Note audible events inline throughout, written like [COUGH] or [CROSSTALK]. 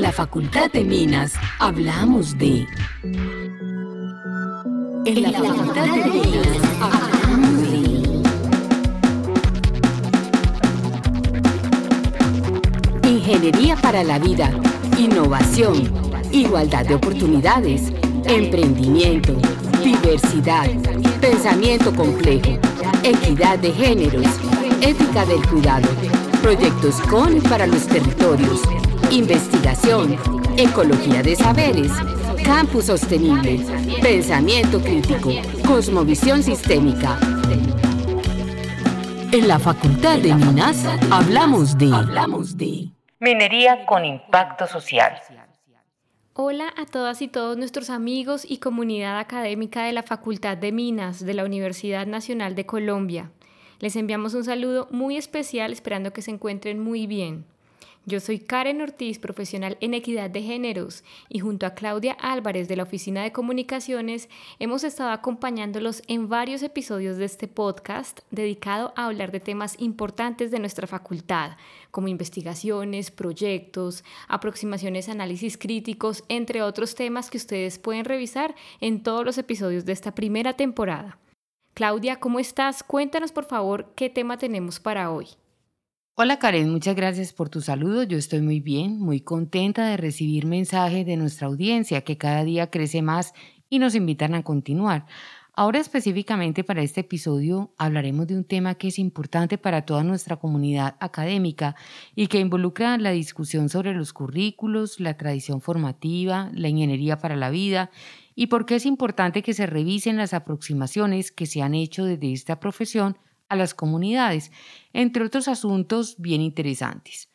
En la Facultad de Minas hablamos de... En la Facultad de Minas hablamos de... Ingeniería para la vida, innovación, igualdad de oportunidades, emprendimiento, diversidad, pensamiento complejo, equidad de géneros, ética del cuidado, proyectos con para los territorios, investigación, ecología de saberes, campus sostenible, pensamiento crítico, cosmovisión sistémica. En la Facultad de Minas hablamos de, hablamos de minería con impacto social. Hola a todas y todos nuestros amigos y comunidad académica de la Facultad de Minas de la Universidad Nacional de Colombia. Les enviamos un saludo muy especial esperando que se encuentren muy bien. Yo soy Karen Ortiz, profesional en equidad de géneros, y junto a Claudia Álvarez de la Oficina de Comunicaciones hemos estado acompañándolos en varios episodios de este podcast dedicado a hablar de temas importantes de nuestra facultad, como investigaciones, proyectos, aproximaciones, análisis críticos, entre otros temas que ustedes pueden revisar en todos los episodios de esta primera temporada. Claudia, ¿cómo estás? Cuéntanos por favor qué tema tenemos para hoy. Hola Karen, muchas gracias por tu saludo. Yo estoy muy bien, muy contenta de recibir mensajes de nuestra audiencia que cada día crece más y nos invitan a continuar. Ahora específicamente para este episodio hablaremos de un tema que es importante para toda nuestra comunidad académica y que involucra la discusión sobre los currículos, la tradición formativa, la ingeniería para la vida y por qué es importante que se revisen las aproximaciones que se han hecho desde esta profesión a las comunidades, entre otros asuntos bien interesantes.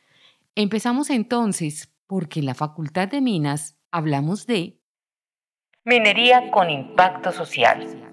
Empezamos entonces porque en la Facultad de Minas hablamos de minería con impacto social.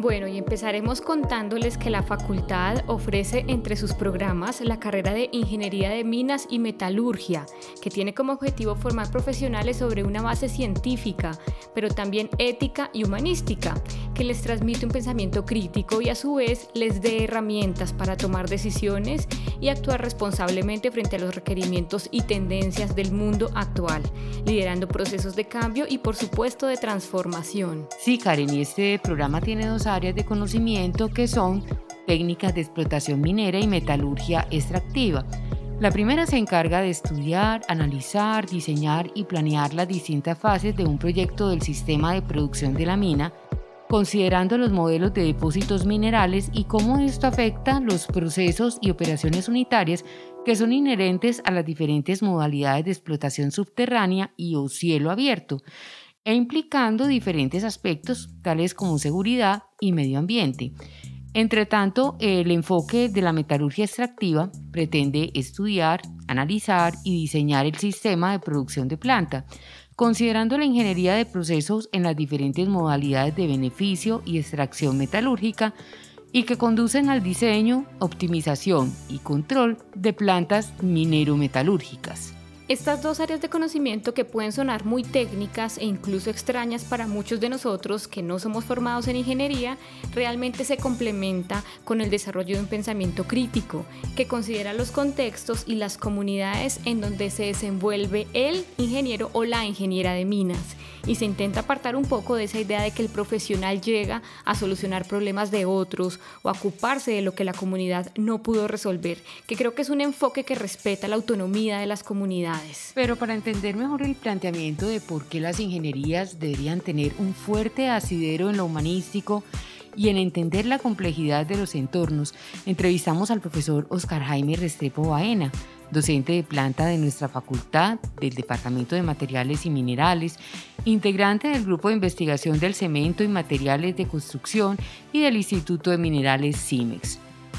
Bueno, y empezaremos contándoles que la facultad ofrece entre sus programas la carrera de Ingeniería de Minas y Metalurgia, que tiene como objetivo formar profesionales sobre una base científica, pero también ética y humanística, que les transmite un pensamiento crítico y a su vez les dé herramientas para tomar decisiones y actuar responsablemente frente a los requerimientos y tendencias del mundo actual, liderando procesos de cambio y por supuesto de transformación. Sí, Karen, y este programa tiene dos áreas de conocimiento que son técnicas de explotación minera y metalurgia extractiva. La primera se encarga de estudiar, analizar, diseñar y planear las distintas fases de un proyecto del sistema de producción de la mina, considerando los modelos de depósitos minerales y cómo esto afecta los procesos y operaciones unitarias que son inherentes a las diferentes modalidades de explotación subterránea y o cielo abierto e implicando diferentes aspectos tales como seguridad y medio ambiente. Entre tanto, el enfoque de la metalurgia extractiva pretende estudiar, analizar y diseñar el sistema de producción de planta, considerando la ingeniería de procesos en las diferentes modalidades de beneficio y extracción metalúrgica y que conducen al diseño, optimización y control de plantas minero-metalúrgicas. Estas dos áreas de conocimiento que pueden sonar muy técnicas e incluso extrañas para muchos de nosotros que no somos formados en ingeniería, realmente se complementa con el desarrollo de un pensamiento crítico que considera los contextos y las comunidades en donde se desenvuelve el ingeniero o la ingeniera de minas y se intenta apartar un poco de esa idea de que el profesional llega a solucionar problemas de otros o a ocuparse de lo que la comunidad no pudo resolver, que creo que es un enfoque que respeta la autonomía de las comunidades. Pero para entender mejor el planteamiento de por qué las ingenierías deberían tener un fuerte asidero en lo humanístico, y en entender la complejidad de los entornos, entrevistamos al profesor Oscar Jaime Restrepo Baena, docente de planta de nuestra facultad, del Departamento de Materiales y Minerales, integrante del Grupo de Investigación del Cemento y Materiales de Construcción y del Instituto de Minerales CIMEX.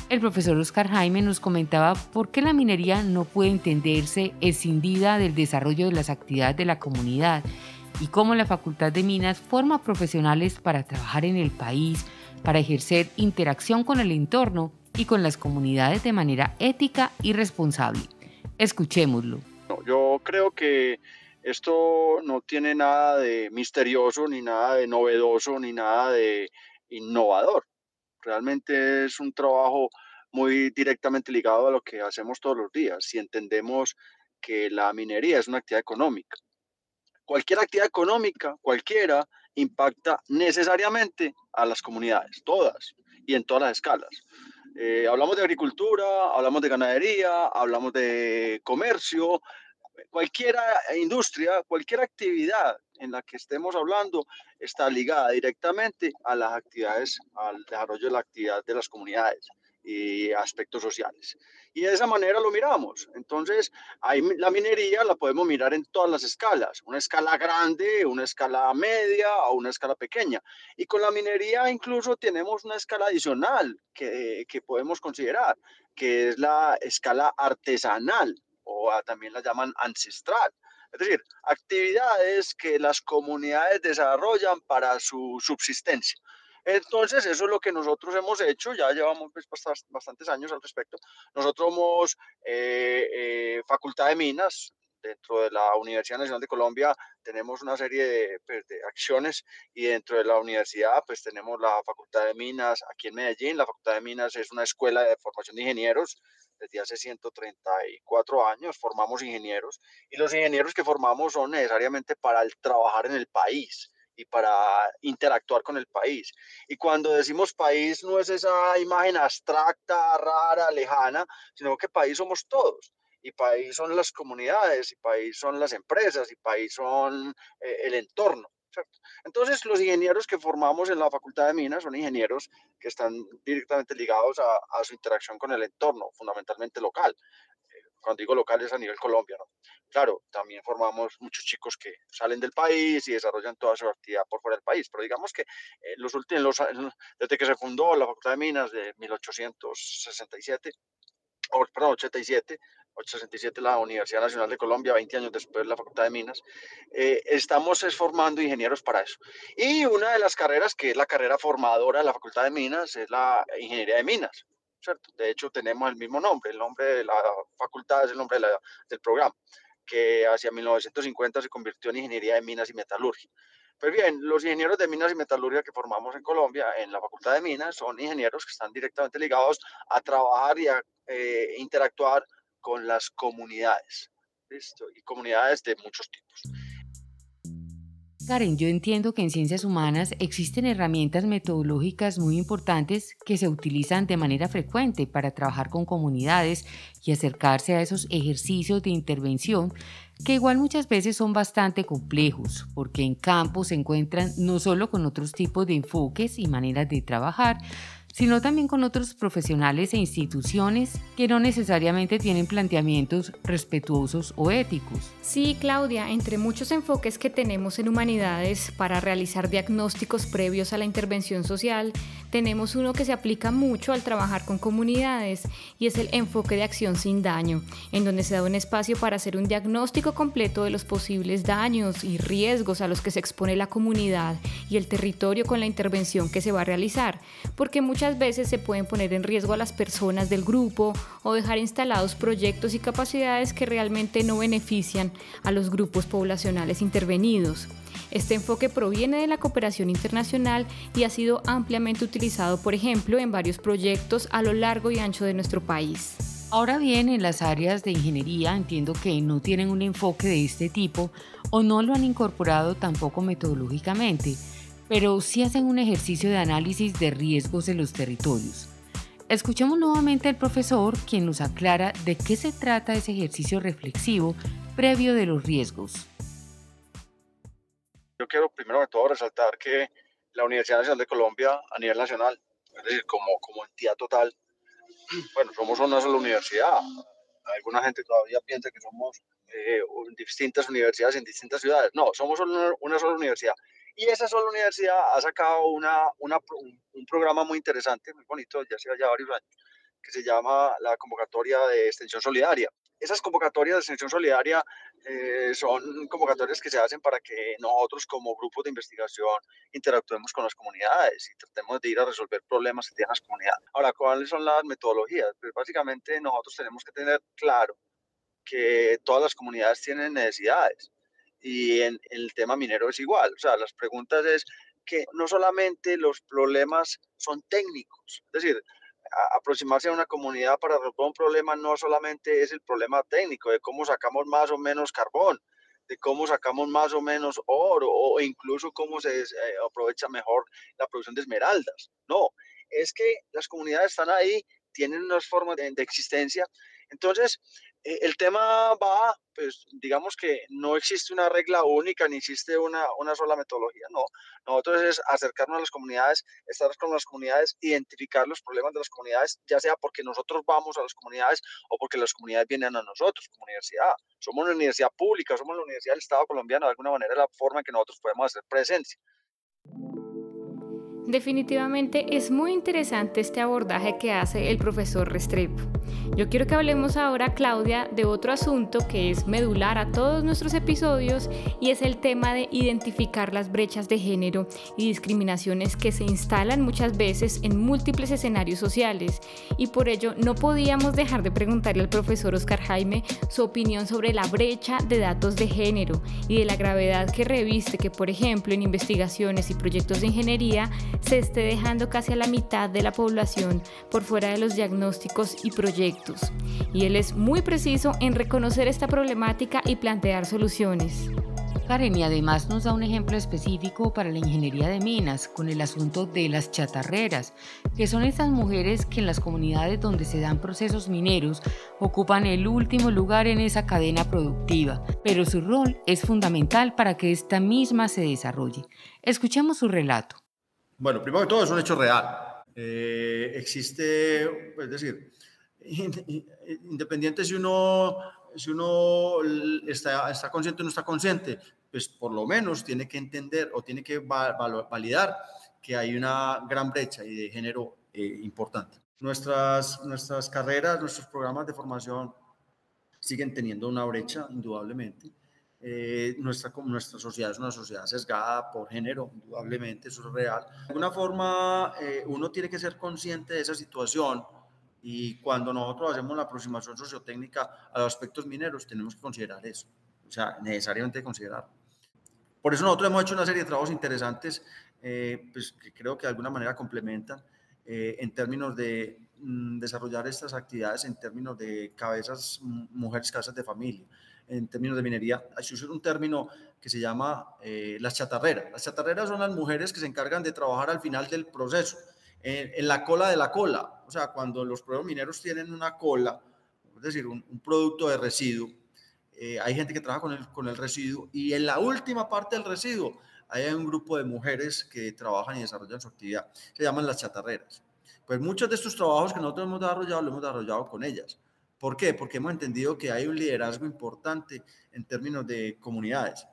El profesor Oscar Jaime nos comentaba por qué la minería no puede entenderse escindida del desarrollo de las actividades de la comunidad y cómo la Facultad de Minas forma profesionales para trabajar en el país, para ejercer interacción con el entorno y con las comunidades de manera ética y responsable. Escuchémoslo. Yo creo que esto no tiene nada de misterioso, ni nada de novedoso, ni nada de innovador. Realmente es un trabajo muy directamente ligado a lo que hacemos todos los días. Si entendemos que la minería es una actividad económica, cualquier actividad económica, cualquiera, impacta necesariamente a las comunidades, todas y en todas las escalas. Eh, hablamos de agricultura, hablamos de ganadería, hablamos de comercio, cualquier industria, cualquier actividad en la que estemos hablando está ligada directamente a las actividades, al desarrollo de la actividad de las comunidades y aspectos sociales. Y de esa manera lo miramos. Entonces, hay, la minería la podemos mirar en todas las escalas, una escala grande, una escala media o una escala pequeña. Y con la minería incluso tenemos una escala adicional que, que podemos considerar, que es la escala artesanal o también la llaman ancestral. Es decir, actividades que las comunidades desarrollan para su subsistencia. Entonces, eso es lo que nosotros hemos hecho, ya llevamos pues, bastantes años al respecto. Nosotros somos eh, eh, Facultad de Minas, dentro de la Universidad Nacional de Colombia tenemos una serie pues, de, acciones y dentro de la universidad pues tenemos la Facultad de Minas aquí en Medellín. La Facultad de Minas es una escuela de formación de ingenieros. Desde hace 134 años formamos ingenieros y los ingenieros que formamos son necesariamente para trabajar en el país y para interactuar con el país. Y cuando decimos país no es esa imagen abstracta, rara, lejana, sino que país somos todos. Y país son las comunidades, y país son las empresas, y país son eh, el entorno. Entonces, los ingenieros que formamos en la Facultad de Minas son ingenieros que están directamente ligados a, a su interacción con el entorno, fundamentalmente local cuando digo locales a nivel Colombia, ¿no? Claro, también formamos muchos chicos que salen del país y desarrollan toda su actividad por fuera del país, pero digamos que eh, los últimos, desde que se fundó la Facultad de Minas de 1867, o, perdón, 87, 867 la Universidad Nacional de Colombia, 20 años después la Facultad de Minas, eh, estamos formando ingenieros para eso. Y una de las carreras, que es la carrera formadora de la Facultad de Minas, es la ingeniería de minas. De hecho, tenemos el mismo nombre, el nombre de la facultad es el nombre del programa, que hacia 1950 se convirtió en Ingeniería de Minas y Metalurgia. Pues bien, los ingenieros de minas y metalurgia que formamos en Colombia, en la Facultad de Minas, son ingenieros que están directamente ligados a trabajar y a eh, interactuar con las comunidades. Y comunidades de muchos tipos. Karen, yo entiendo que en ciencias humanas existen herramientas metodológicas muy importantes que se utilizan de manera frecuente para trabajar con comunidades y acercarse a esos ejercicios de intervención que igual muchas veces son bastante complejos, porque en campo se encuentran no solo con otros tipos de enfoques y maneras de trabajar, sino también con otros profesionales e instituciones que no necesariamente tienen planteamientos respetuosos o éticos. Sí, Claudia, entre muchos enfoques que tenemos en humanidades para realizar diagnósticos previos a la intervención social, tenemos uno que se aplica mucho al trabajar con comunidades y es el enfoque de acción sin daño, en donde se da un espacio para hacer un diagnóstico completo de los posibles daños y riesgos a los que se expone la comunidad y el territorio con la intervención que se va a realizar, porque muchas veces se pueden poner en riesgo a las personas del grupo o dejar instalados proyectos y capacidades que realmente no benefician a los grupos poblacionales intervenidos. Este enfoque proviene de la cooperación internacional y ha sido ampliamente utilizado, por ejemplo, en varios proyectos a lo largo y ancho de nuestro país. Ahora bien, en las áreas de ingeniería entiendo que no tienen un enfoque de este tipo o no lo han incorporado tampoco metodológicamente, pero sí hacen un ejercicio de análisis de riesgos en los territorios. Escuchemos nuevamente al profesor quien nos aclara de qué se trata ese ejercicio reflexivo previo de los riesgos. Yo quiero primero de todo resaltar que la Universidad Nacional de Colombia a nivel nacional, es decir, como, como entidad total, [CLEARS THROAT] bueno, somos una sola universidad. Alguna gente todavía piensa que somos eh, distintas universidades en distintas ciudades. No, somos una, una sola universidad. Y esa sola universidad ha sacado una, un, programa muy interesante, muy bonito, ya hace ya varios años, que se llama la convocatoria de extensión solidaria esas convocatorias de extensión solidaria eh, son convocatorias que se hacen para que nosotros como grupos de investigación interactuemos con las comunidades y tratemos de ir a resolver problemas que tienen las comunidades. Ahora, ¿cuáles son las metodologías? Pues básicamente nosotros tenemos que tener claro que todas las comunidades tienen necesidades y en, el tema minero es igual. O sea, las preguntas es que no solamente los problemas son técnicos, es decir, aproximarse a una comunidad para resolver un problema no solamente es el problema técnico de cómo sacamos más o menos carbón, de cómo sacamos más o menos oro o incluso cómo se eh, aprovecha mejor la producción de esmeraldas. No, es que las comunidades están ahí, tienen unas formas de, existencia. Entonces, el tema va, pues digamos que no existe una regla única, ni existe una, una sola metodología, no. Nosotros es acercarnos a las comunidades, estar con las comunidades, identificar los problemas de las comunidades, ya sea porque nosotros vamos a las comunidades o porque las comunidades vienen a nosotros como universidad. Somos una universidad pública, somos la universidad del Estado colombiano, de alguna manera la forma en que nosotros podemos hacer presencia. Definitivamente es muy interesante este abordaje que hace el profesor Restrepo. Yo quiero que hablemos ahora, Claudia, de otro asunto que es medular a todos nuestros episodios y es el tema de identificar las brechas de género y discriminaciones que se instalan muchas veces en múltiples escenarios sociales. Y por ello no podíamos dejar de preguntarle al profesor Oscar Jaime su opinión sobre la brecha de datos de género y de la gravedad que reviste que, por ejemplo, en investigaciones y proyectos de ingeniería se esté dejando casi a la mitad de la población por fuera de los diagnósticos y proyectos. Y él es muy preciso en reconocer esta problemática y plantear soluciones. Karen, y además nos da un ejemplo específico para la ingeniería de minas con el asunto de las chatarreras, que son estas mujeres que en las comunidades donde se dan procesos mineros ocupan el último lugar en esa cadena productiva, pero su rol es fundamental para que esta misma se desarrolle. Escuchemos su relato. Bueno, primero que todo es un hecho real. Eh, existe, es decir, independiente si uno, si uno está, está consciente o no está consciente, pues por lo menos tiene que entender o tiene que validar que hay una gran brecha y de género eh, importante. Nuestras, nuestras carreras, nuestros programas de formación siguen teniendo una brecha, indudablemente. Eh, nuestra, nuestra sociedad es una sociedad sesgada por género, indudablemente, eso es real. De alguna forma, eh, uno tiene que ser consciente de esa situación y cuando nosotros hacemos la aproximación sociotécnica a los aspectos mineros, tenemos que considerar eso, o sea, necesariamente considerar. Por eso nosotros hemos hecho una serie de trabajos interesantes, eh, pues, que creo que de alguna manera complementan en términos de mm, desarrollar estas actividades, en términos de cabezas, mujeres, casas de familia en términos de minería, se usa un término que se llama eh, las chatarreras. Las chatarreras son las mujeres que se encargan de trabajar al final del proceso, en, la cola de la cola. O sea, cuando los productos mineros tienen una cola, es decir, un, producto de residuo, eh, hay gente que trabaja con el, con el residuo y en la última parte del residuo hay un grupo de mujeres que trabajan y desarrollan su actividad. Se llaman las chatarreras. Pues muchos de estos trabajos que nosotros hemos desarrollado, lo hemos desarrollado con ellas. ¿Por qué? Porque hemos entendido que hay un liderazgo importante en términos de comunidades.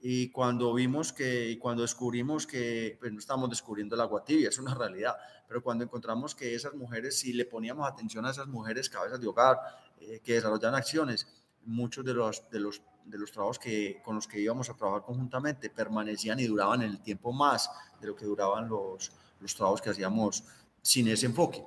Y cuando vimos que, y cuando descubrimos que, pues no estamos descubriendo el agua tibia, es una [LAUGHS] realidad, pero cuando encontramos que esas mujeres, si le poníamos atención a esas mujeres cabezas de hogar eh, que desarrollan acciones, muchos de los, de los, de los trabajos que, con los que íbamos a trabajar conjuntamente permanecían y duraban el tiempo más de lo que duraban los, los trabajos que hacíamos sin ese enfoque.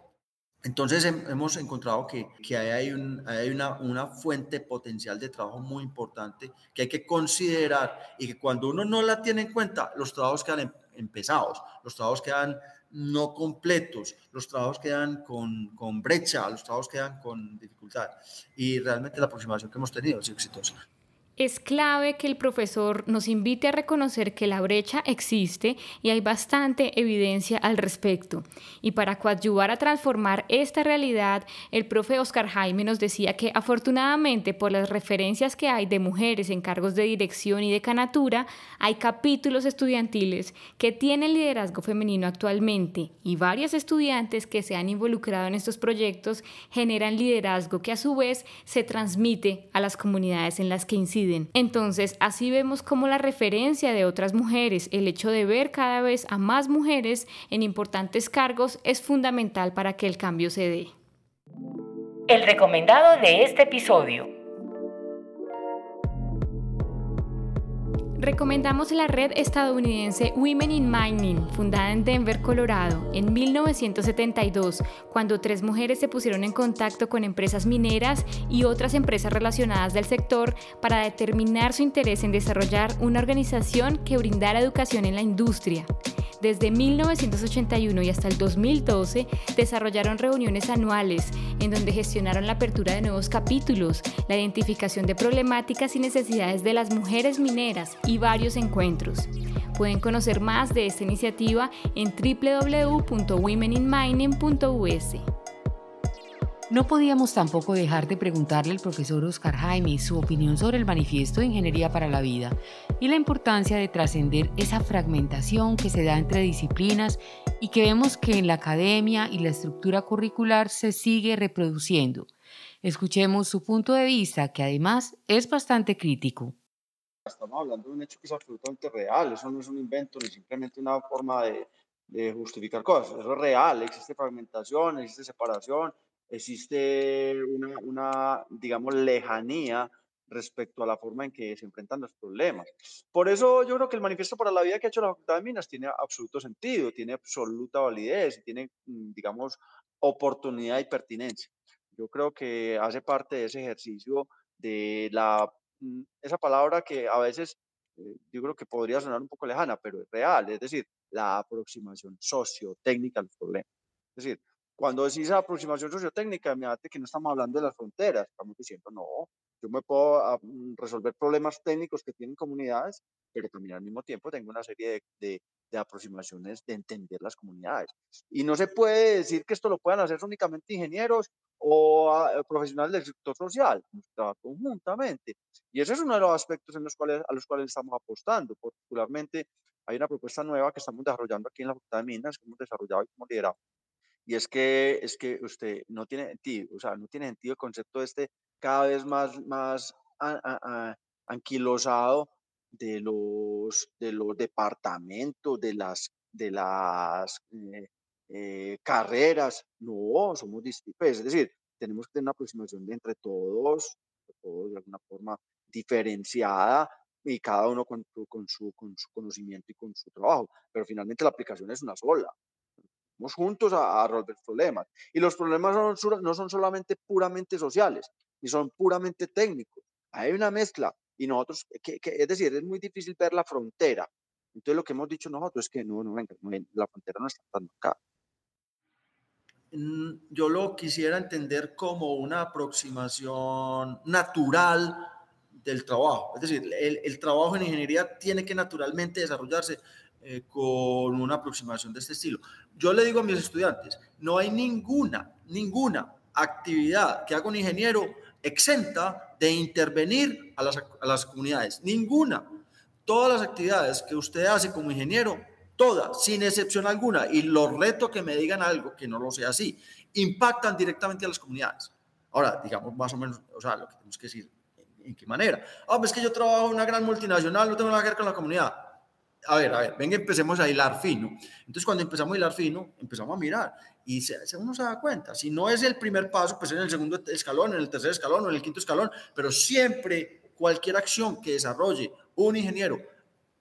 Entonces hemos encontrado que, que hay, un, hay una, una, fuente potencial de trabajo muy importante que hay que considerar y que cuando uno no la tiene en cuenta, los trabajos quedan em, empezados, los trabajos quedan no completos, los trabajos quedan con, con brecha, los trabajos quedan con dificultad. Y realmente la aproximación que hemos tenido sido exitosa. Es clave que el profesor nos invite a reconocer que la brecha existe y hay bastante evidencia al respecto. Y para coadyuvar a transformar esta realidad, el profe Oscar Jaime nos decía que afortunadamente por las referencias que hay de mujeres en cargos de dirección y decanatura, hay capítulos estudiantiles que tienen liderazgo femenino actualmente y varias estudiantes que se han involucrado en estos proyectos generan liderazgo que a su vez se transmite a las comunidades en las que inciden entonces, así vemos como la referencia de otras mujeres, el hecho de ver cada vez a más mujeres en importantes cargos es fundamental para que el cambio se dé. El recomendado de este episodio. Recomendamos la red estadounidense Women in Mining, fundada en Denver, Colorado, en 1972, cuando tres mujeres se pusieron en contacto con empresas mineras y otras empresas relacionadas del sector para determinar su interés en desarrollar una organización que brindara educación en la industria. Desde 1981 y hasta el 2012 desarrollaron reuniones anuales en donde gestionaron la apertura de nuevos capítulos, la identificación de problemáticas y necesidades de las mujeres mineras y varios encuentros. Pueden conocer más de esta iniciativa en www.womeninmining.us. No podíamos tampoco dejar de preguntarle al profesor Oscar Jaime su opinión sobre el manifiesto de Ingeniería para la Vida y la importancia de trascender esa fragmentación que se da entre disciplinas y que vemos que en la academia y la estructura curricular se sigue reproduciendo. Escuchemos su punto de vista, que además es bastante crítico. Estamos hablando de un hecho que es absolutamente real, eso no es un invento ni simplemente una forma de, de justificar cosas, eso es real, existe fragmentación, existe separación, existe una, una, digamos, lejanía respecto a la forma en que se enfrentan los problemas. Por eso yo creo que el manifiesto para la vida que ha hecho la Facultad de Minas tiene absoluto sentido, tiene absoluta validez, tiene, mm, digamos, oportunidad y pertinencia. Yo creo que hace parte de ese ejercicio de la, esa palabra que a veces eh, yo creo que podría sonar un poco lejana, pero es real, es decir, la aproximación sociotécnica al problema. Es decir, cuando decís aproximación sociotécnica, imagínate que no estamos hablando de las fronteras, estamos diciendo, no, yo me puedo ah, mm, resolver problemas técnicos que tienen comunidades, pero también al mismo tiempo tengo una serie de, de, aproximaciones de entender las comunidades. Y no se puede decir que esto lo puedan hacer únicamente ingenieros o ah, profesionales del sector social, conjuntamente. Y ese es uno de los aspectos en los cuales, a los cuales estamos apostando. Particularmente, hay una propuesta nueva que estamos desarrollando aquí en la Facultad de Minas, que hemos desarrollado y hemos liderado, y es que, es que usted no tiene sentido, o sea, no tiene sentido el concepto este cada vez más, más anquilosado de los, de los departamentos, de las, de las eh, eh, carreras. No, somos distintos. Pues, es decir, tenemos que tener una aproximación de entre todos, todos de alguna forma diferenciada y cada uno con, con, su, con su conocimiento y con su trabajo. Pero finalmente la aplicación es una sola. Vamos juntos a, resolver problemas. Y los problemas no, son solamente puramente sociales, ni son puramente técnicos. Hay una mezcla. Y nosotros, que, es decir, es muy difícil ver la frontera. Entonces lo que hemos dicho nosotros es que no, no, venga, la frontera no está tan acá. Mm, yo lo quisiera entender como una aproximación natural del trabajo. Es decir, el, trabajo en ingeniería tiene que naturalmente desarrollarse eh, con una aproximación de este estilo. Yo le digo a mis estudiantes, no hay ninguna, ninguna actividad que haga un ingeniero exenta de intervenir a las comunidades. Ninguna. Todas las actividades que usted hace como ingeniero, todas, sin excepción alguna, y los reto que me digan algo que no lo sea así, impactan directamente a las comunidades. Ahora, digamos más o menos, o sea, lo que tenemos que decir, ¿en, qué manera? Ah, pues es que yo trabajo en una gran multinacional, no tengo nada que ver con la comunidad a ver, a ver, venga, empecemos a hilar fino. Entonces, cuando empezamos a hilar fino, empezamos a mirar y se, uno se da cuenta. Si no es el primer paso, pues en el segundo escalón, en el tercer escalón o en el quinto escalón, pero siempre cualquier acción que desarrolle un ingeniero,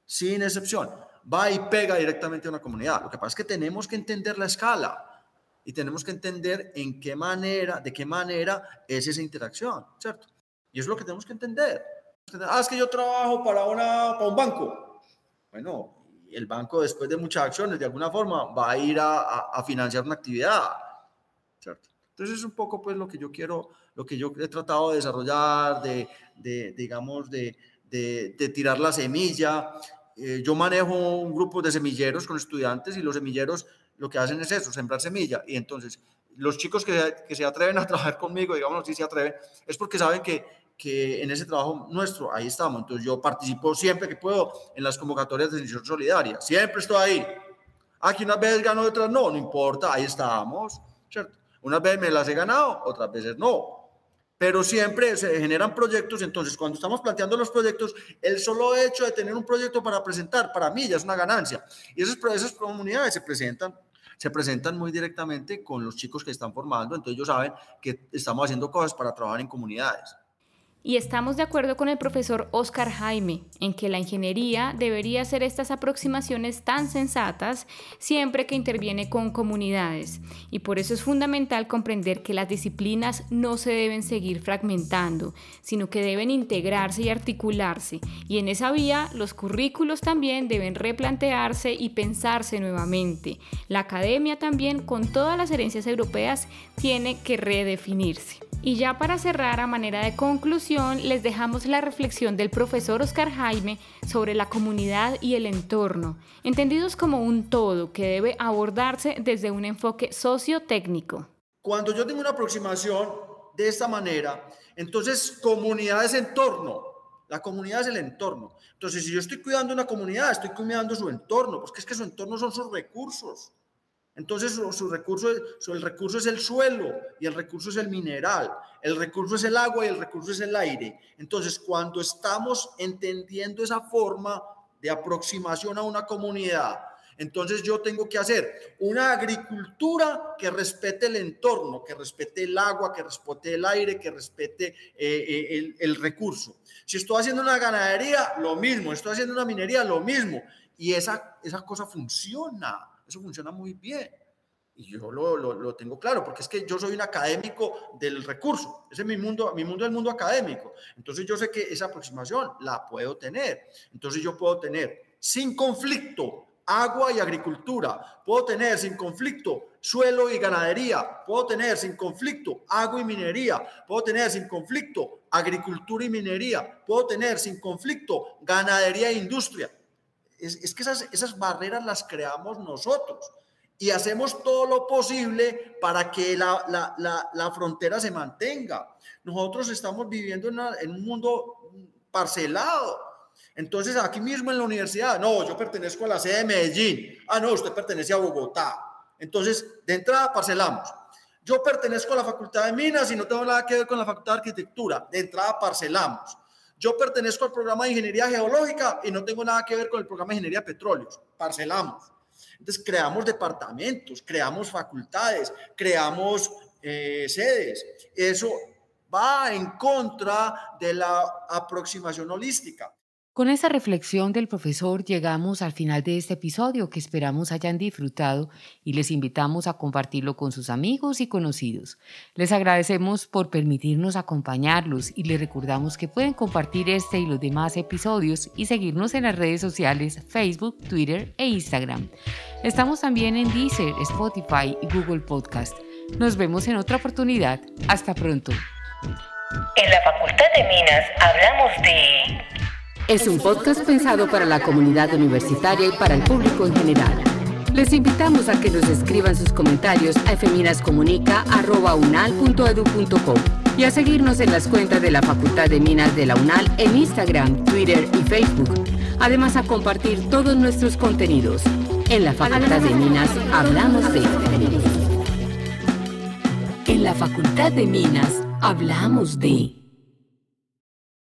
sin excepción, va y pega directamente a una comunidad. Lo que pasa es que tenemos que entender la escala y tenemos que entender en qué manera, de qué manera es esa interacción, ¿cierto? Y es lo que tenemos que entender. Ah, es que yo trabajo para, una, para un banco bueno, el banco después de muchas acciones, de alguna forma, va a ir a, financiar una actividad, ¿cierto? Entonces es un poco pues lo que yo quiero, lo que yo he tratado de desarrollar, de, de digamos, de, de, tirar la semilla. Eh, yo manejo un grupo de semilleros con estudiantes y los semilleros lo que hacen es eso, sembrar semilla. Y entonces los chicos que, que se atreven a [LAUGHS] trabajar conmigo, digamos, si se atreven, es porque saben que que en ese trabajo nuestro, ahí estamos. Entonces yo participo siempre que puedo en las convocatorias de decisión solidaria. Siempre estoy ahí. Aquí unas veces gano, otras no, no importa, ahí estamos, ¿cierto? Unas veces me las he ganado, otras veces no. Pero siempre se generan proyectos, entonces cuando estamos planteando los proyectos, el solo hecho de tener un proyecto para presentar, para mí ya es una ganancia. Y esas, esas comunidades se presentan se presentan muy directamente con los chicos que están formando, entonces ellos saben que estamos haciendo cosas para trabajar en comunidades. Y estamos de acuerdo con el profesor Oscar Jaime en que la ingeniería debería hacer estas aproximaciones tan sensatas siempre que interviene con comunidades. Y por eso es fundamental comprender que las disciplinas no se deben seguir fragmentando, sino que deben integrarse y articularse. Y en esa vía los currículos también deben replantearse y pensarse nuevamente. La academia también, con todas las herencias europeas, tiene que redefinirse. Y ya para cerrar a manera de conclusión, les dejamos la reflexión del profesor Oscar Jaime sobre la comunidad y el entorno, entendidos como un todo que debe abordarse desde un enfoque sociotécnico. Cuando yo tengo una aproximación de esta manera, entonces comunidad es entorno, la comunidad es el entorno. Entonces, si yo estoy cuidando una comunidad, estoy cuidando su entorno, porque es que su entorno son sus recursos. Entonces su, recurso, el recurso es el suelo y el recurso es el mineral, el recurso es el agua y el recurso es el aire. Entonces cuando estamos entendiendo esa forma de aproximación a una comunidad, entonces yo tengo que hacer una agricultura que respete el entorno, que respete el agua, que respete el aire, que respete eh, eh, el, el recurso. Si estoy haciendo una ganadería, lo mismo. Estoy haciendo una minería, lo mismo. Y esa, esa cosa funciona. Eso funciona muy bien. Y yo lo, lo, tengo claro, porque es que yo soy un académico del recurso. Ese es mi mundo, mi mundo es el mundo académico. Entonces yo sé que esa aproximación la puedo tener. Entonces yo puedo tener sin conflicto agua y agricultura. Puedo tener sin conflicto suelo y ganadería. Puedo tener sin conflicto agua y minería. Puedo tener sin conflicto agricultura y minería. Puedo tener sin conflicto ganadería e industria es, que esas, esas barreras las creamos nosotros y hacemos todo lo posible para que la, la, la, frontera se mantenga. Nosotros estamos viviendo en, en, un mundo parcelado. Entonces, aquí mismo en la universidad, no, yo pertenezco a la sede de Medellín. Ah, no, usted pertenece a Bogotá. Entonces, de entrada, parcelamos. Yo pertenezco a la Facultad de Minas y no tengo nada que ver con la Facultad de Arquitectura. De entrada, parcelamos. Yo pertenezco al programa de ingeniería geológica y no tengo nada que ver con el programa de ingeniería de petróleos. Parcelamos. Entonces creamos departamentos, creamos facultades, creamos eh, sedes. Eso va en contra de la aproximación holística. Con esa reflexión del profesor llegamos al final de este episodio que esperamos hayan disfrutado y les invitamos a compartirlo con sus amigos y conocidos. Les agradecemos por permitirnos acompañarlos y les recordamos que pueden compartir este y los demás episodios y seguirnos en las redes sociales Facebook, Twitter e Instagram. Estamos también en Deezer, Spotify y Google Podcast. Nos vemos en otra oportunidad. Hasta pronto. En la Facultad de Minas hablamos de es un podcast pensado para la comunidad universitaria y para el público en general. Les invitamos a que nos escriban sus comentarios a efeminascomunica.unal.edu.co y a seguirnos en las cuentas de la Facultad de Minas de la UNAL en Instagram, Twitter y Facebook. Además, a compartir todos nuestros contenidos. En la Facultad de Minas hablamos de... En la Facultad de Minas hablamos de...